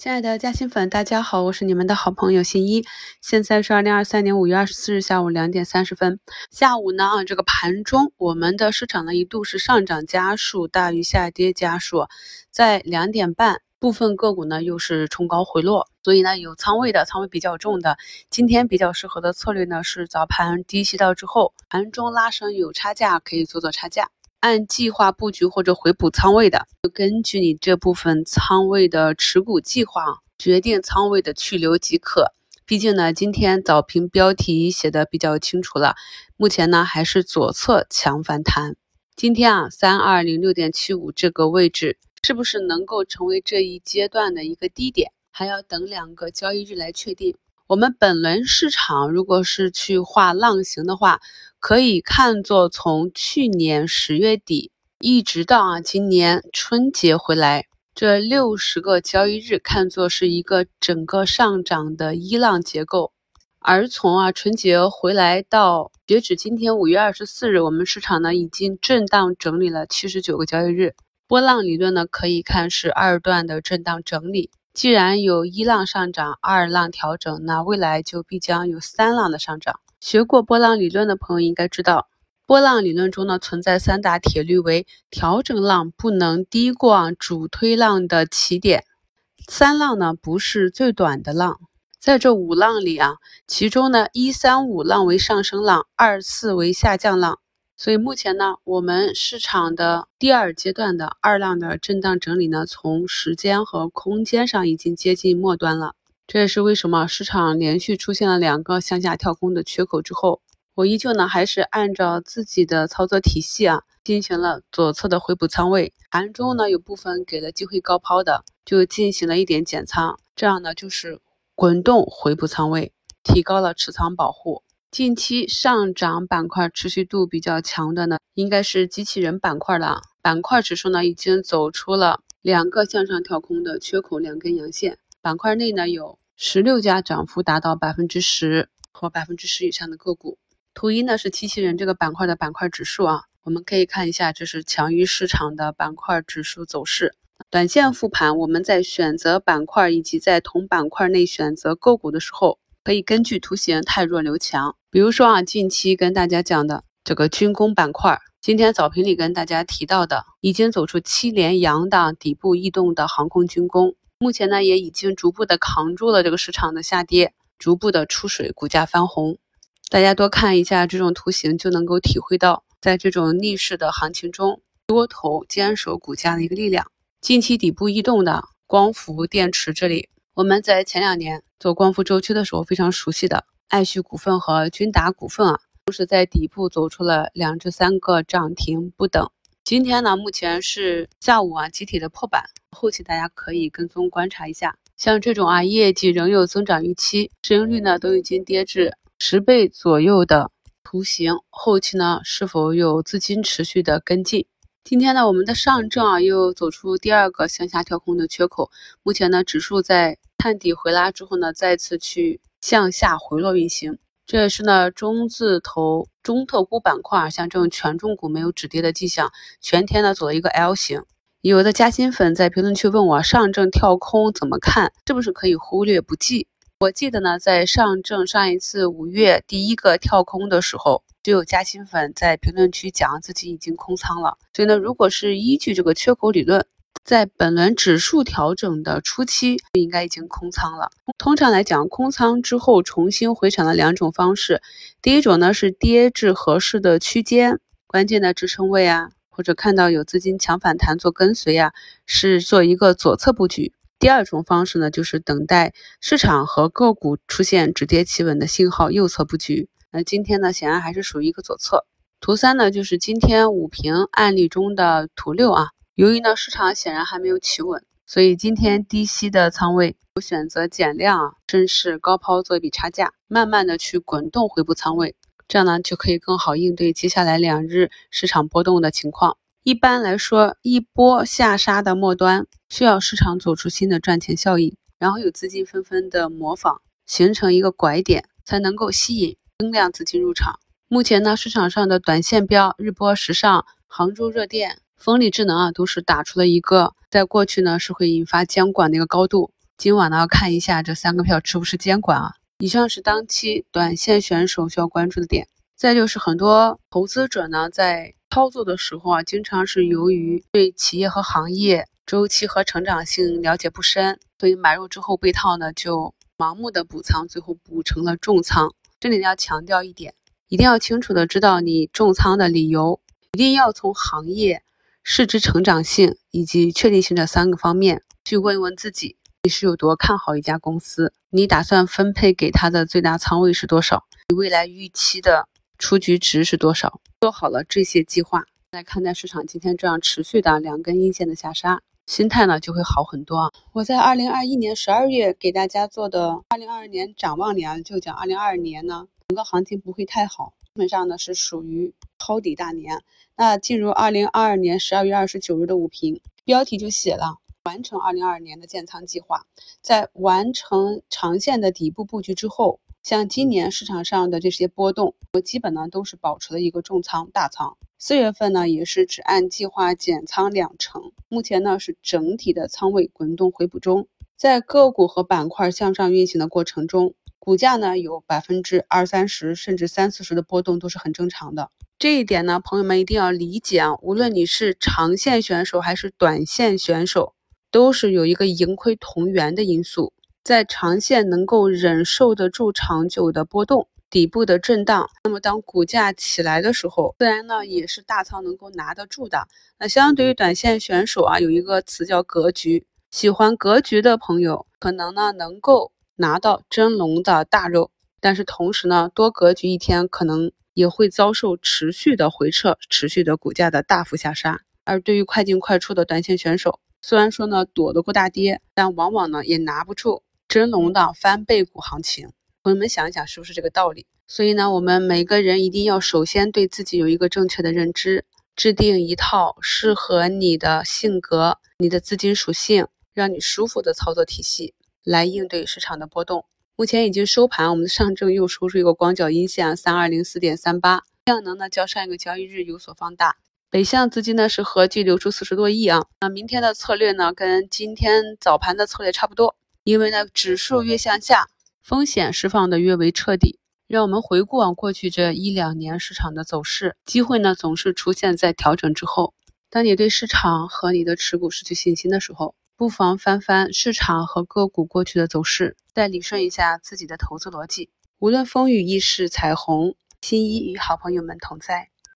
亲爱的嘉兴粉，大家好，我是你们的好朋友新一。现在是二零二三年五月二十四日下午两点三十分。下午呢，啊，这个盘中我们的市场呢一度是上涨家数大于下跌家数，在两点半，部分个股呢又是冲高回落，所以呢有仓位的仓位比较重的，今天比较适合的策略呢是早盘低吸到之后，盘中拉升有差价可以做做差价。按计划布局或者回补仓位的，就根据你这部分仓位的持股计划决定仓位的去留即可。毕竟呢，今天早评标题写的比较清楚了，目前呢还是左侧强反弹。今天啊，三二零六点七五这个位置是不是能够成为这一阶段的一个低点，还要等两个交易日来确定。我们本轮市场如果是去画浪形的话，可以看作从去年十月底一直到啊今年春节回来这六十个交易日，看作是一个整个上涨的一浪结构。而从啊春节回来到截止今天五月二十四日，我们市场呢已经震荡整理了七十九个交易日，波浪理论呢可以看是二段的震荡整理。既然有一浪上涨，二浪调整，那未来就必将有三浪的上涨。学过波浪理论的朋友应该知道，波浪理论中呢存在三大铁律：为调整浪不能低过主推浪的起点；三浪呢不是最短的浪，在这五浪里啊，其中呢一三五浪为上升浪，二四为下降浪。所以目前呢，我们市场的第二阶段的二浪的震荡整理呢，从时间和空间上已经接近末端了。这也是为什么市场连续出现了两个向下跳空的缺口之后，我依旧呢还是按照自己的操作体系啊，进行了左侧的回补仓位。盘中呢有部分给了机会高抛的，就进行了一点减仓，这样呢就是滚动回补仓位，提高了持仓保护。近期上涨板块持续度比较强的呢，应该是机器人板块了。板块指数呢已经走出了两个向上跳空的缺口，两根阳线。板块内呢有十六家涨幅达到百分之十和百分之十以上的个股。图一呢是机器人这个板块的板块指数啊，我们可以看一下，这是强于市场的板块指数走势。短线复盘，我们在选择板块以及在同板块内选择个股的时候。可以根据图形太弱留强，比如说啊，近期跟大家讲的这个军工板块，今天早评里跟大家提到的，已经走出七连阳的底部异动的航空军工，目前呢也已经逐步的扛住了这个市场的下跌，逐步的出水，股价翻红。大家多看一下这种图形，就能够体会到，在这种逆势的行情中，多头坚守股价的一个力量。近期底部异动的光伏电池这里。我们在前两年做光伏周期的时候非常熟悉的爱旭股份和君达股份啊，都是在底部走出了两至三个涨停不等。今天呢，目前是下午啊集体的破板，后期大家可以跟踪观察一下。像这种啊业绩仍有增长预期，市盈率呢都已经跌至十倍左右的图形，后期呢是否有资金持续的跟进？今天呢，我们的上证啊又走出第二个向下跳空的缺口，目前呢指数在。探底回拉之后呢，再次去向下回落运行，这也是呢中字头、中特估板块，像这种权重股没有止跌的迹象，全天呢走了一个 L 型。有的加薪粉在评论区问我上证跳空怎么看，是不是可以忽略不计？我记得呢，在上证上一次五月第一个跳空的时候，就有加薪粉在评论区讲自己已经空仓了。所以呢，如果是依据这个缺口理论。在本轮指数调整的初期，应该已经空仓了。通常来讲，空仓之后重新回场的两种方式，第一种呢是跌至合适的区间、关键的支撑位啊，或者看到有资金强反弹做跟随啊，是做一个左侧布局。第二种方式呢，就是等待市场和个股出现止跌企稳的信号，右侧布局。那今天呢，显然还是属于一个左侧。图三呢，就是今天五评案例中的图六啊。由于呢市场显然还没有企稳，所以今天低吸的仓位我选择减量啊，顺势高抛做一笔差价，慢慢的去滚动回补仓位，这样呢就可以更好应对接下来两日市场波动的情况。一般来说，一波下杀的末端需要市场走出新的赚钱效应，然后有资金纷纷的模仿，形成一个拐点，才能够吸引增量资金入场。目前呢市场上的短线标日波时尚、杭州热电。风力智能啊，都是打出了一个在过去呢是会引发监管的一个高度，今晚呢要看一下这三个票吃不吃监管啊。以上是当期短线选手需要关注的点。再就是很多投资者呢在操作的时候啊，经常是由于对企业和行业周期和成长性了解不深，所以买入之后被套呢就盲目的补仓，最后补成了重仓。这里呢要强调一点，一定要清楚的知道你重仓的理由，一定要从行业。市值成长性以及确定性这三个方面，去问一问自己，你是有多看好一家公司？你打算分配给他的最大仓位是多少？你未来预期的出局值是多少？做好了这些计划，来看待市场今天这样持续的两根阴线的下杀，心态呢就会好很多啊！我在二零二一年十二月给大家做的二零二二年展望里啊，就讲二零二二年呢，整个行情不会太好。基本上呢是属于抄底大年。那进入二零二二年十二月二十九日的午评标题就写了完成二零二二年的建仓计划。在完成长线的底部布局之后，像今年市场上的这些波动，我基本呢都是保持了一个重仓大仓。四月份呢也是只按计划减仓两成，目前呢是整体的仓位滚动回补中。在个股和板块向上运行的过程中。股价呢有百分之二三十甚至三四十的波动都是很正常的。这一点呢，朋友们一定要理解啊。无论你是长线选手还是短线选手，都是有一个盈亏同源的因素。在长线能够忍受得住长久的波动、底部的震荡，那么当股价起来的时候，自然呢也是大仓能够拿得住的。那相对于短线选手啊，有一个词叫格局。喜欢格局的朋友，可能呢能够。拿到真龙的大肉，但是同时呢，多格局一天可能也会遭受持续的回撤，持续的股价的大幅下杀。而对于快进快出的短线选手，虽然说呢躲得过大跌，但往往呢也拿不住真龙的翻倍股行情。朋友们想一想，是不是这个道理？所以呢，我们每个人一定要首先对自己有一个正确的认知，制定一套适合你的性格、你的资金属性，让你舒服的操作体系。来应对市场的波动。目前已经收盘，我们的上证又收出一个光脚阴线，三二零四点三八，量能呢较上一个交易日有所放大。北向资金呢是合计流出四十多亿啊。那明天的策略呢跟今天早盘的策略差不多，因为呢指数越向下，风险释放的越为彻底。让我们回顾啊过去这一两年市场的走势，机会呢总是出现在调整之后。当你对市场和你的持股失去信心的时候。不妨翻翻市场和个股过去的走势，再理顺一下自己的投资逻辑。无论风雨亦是彩虹，新一与好朋友们同在。